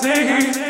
singing.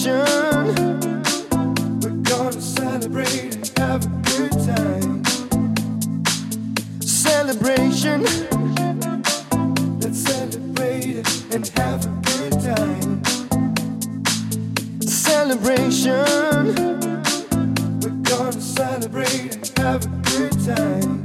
ocean. We're gonna celebrate and have a good time. Celebration. Let's celebrate and have a good time. Celebration. We're gonna celebrate and have a good time.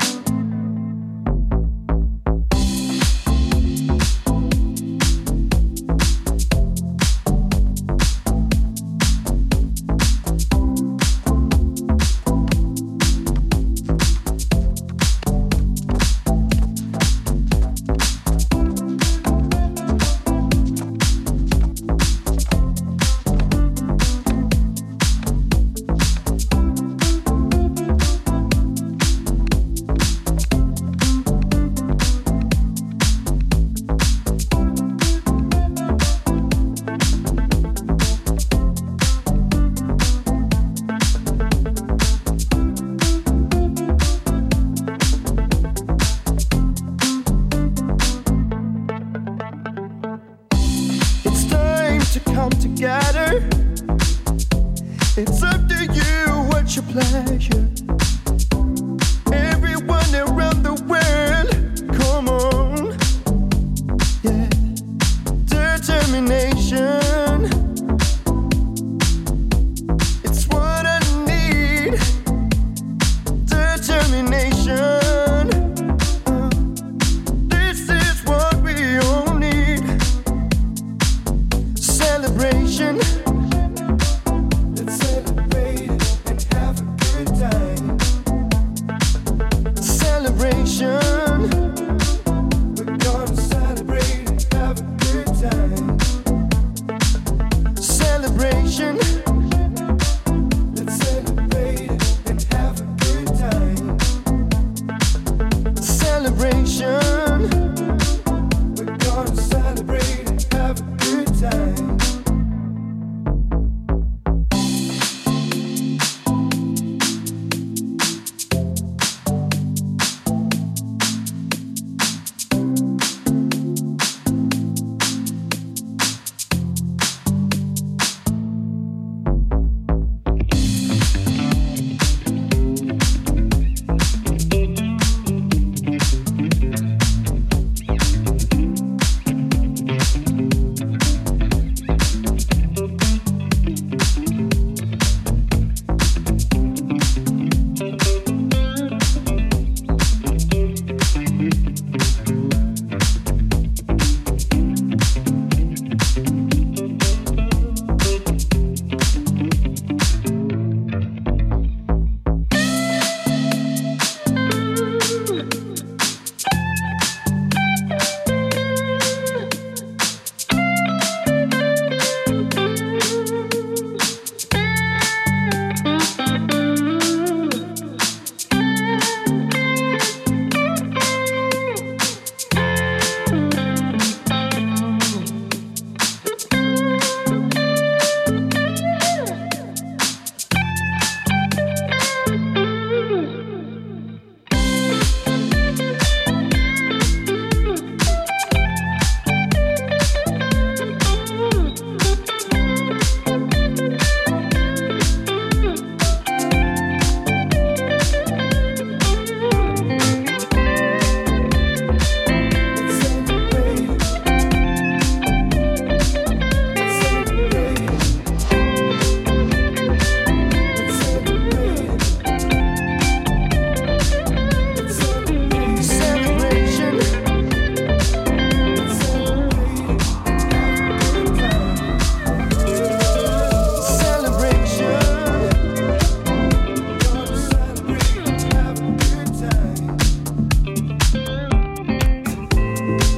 Bye.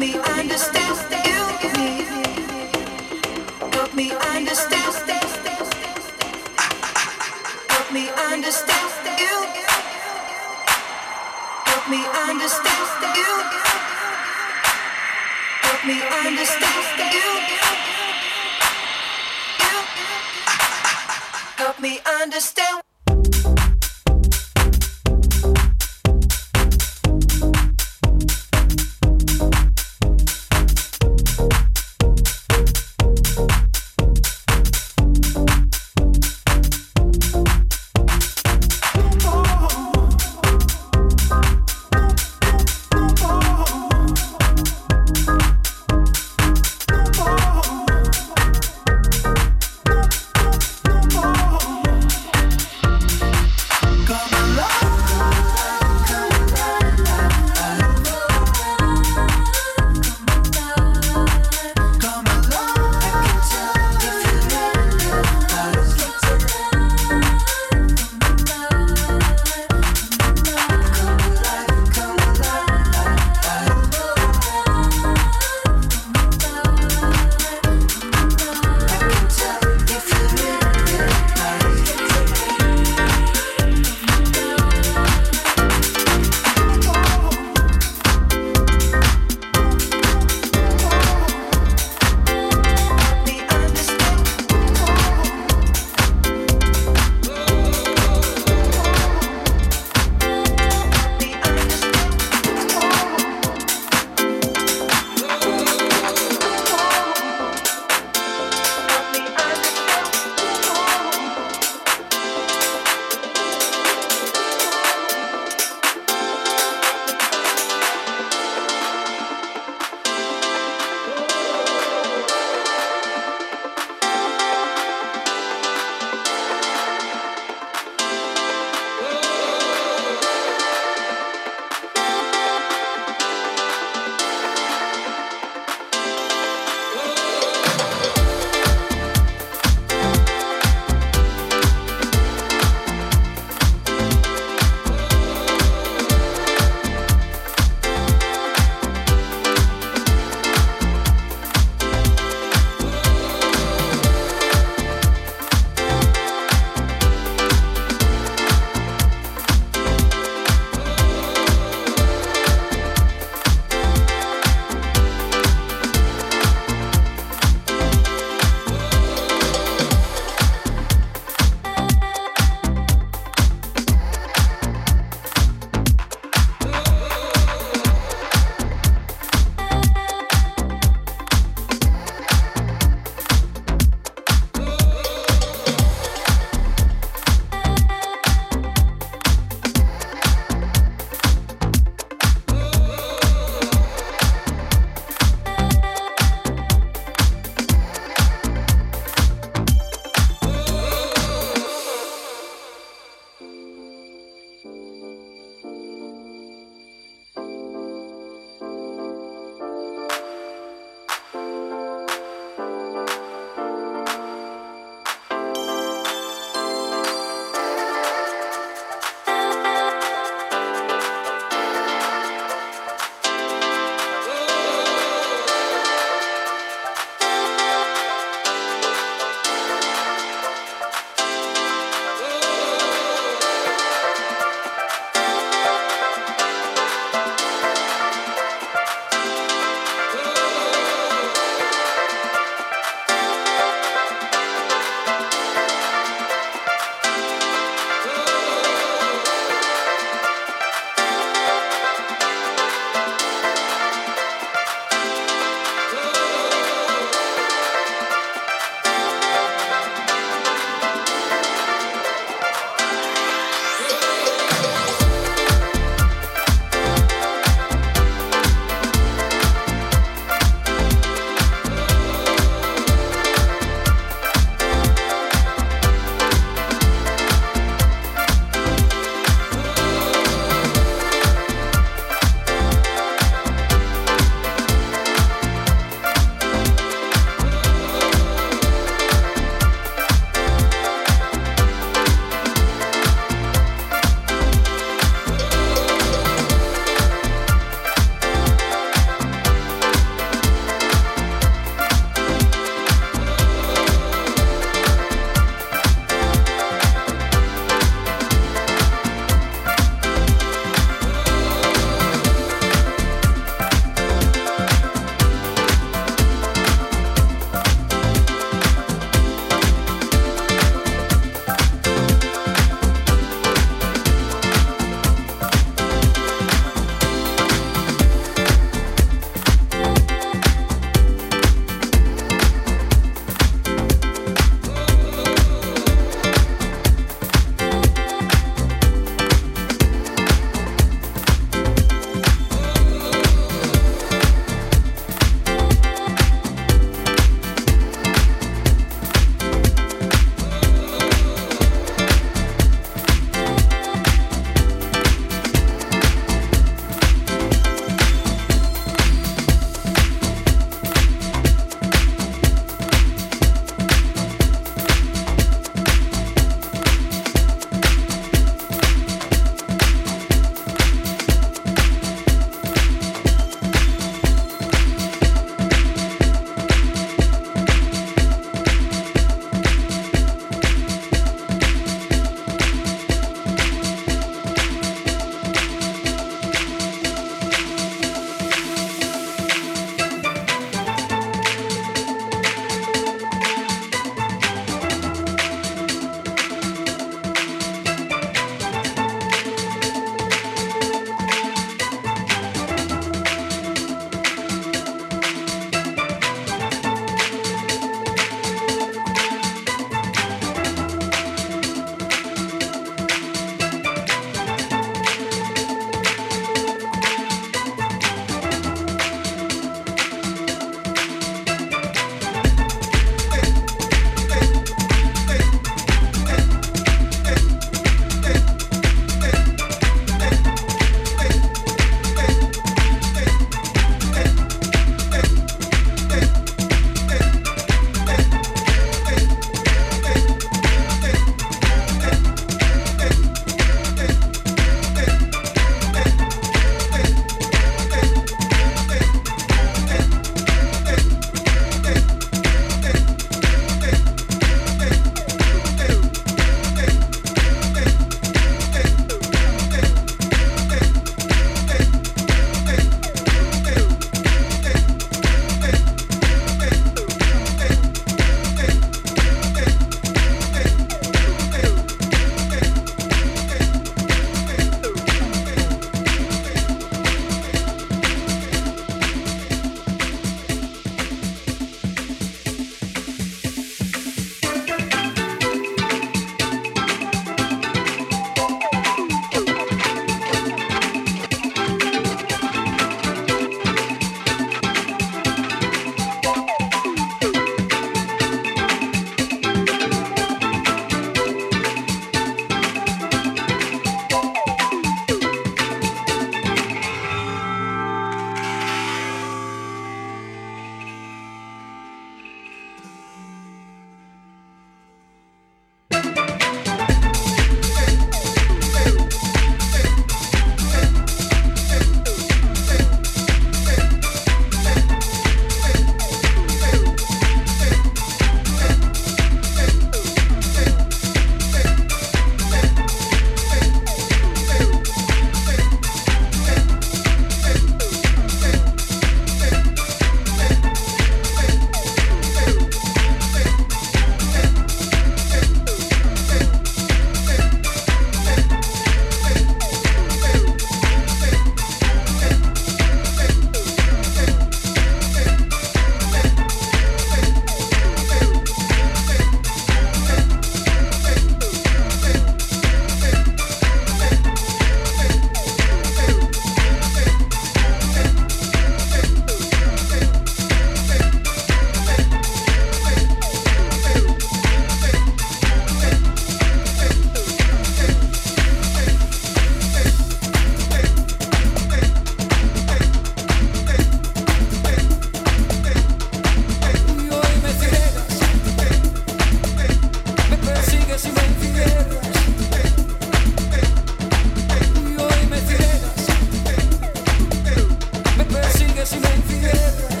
vem.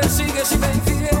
persigue sin mentir.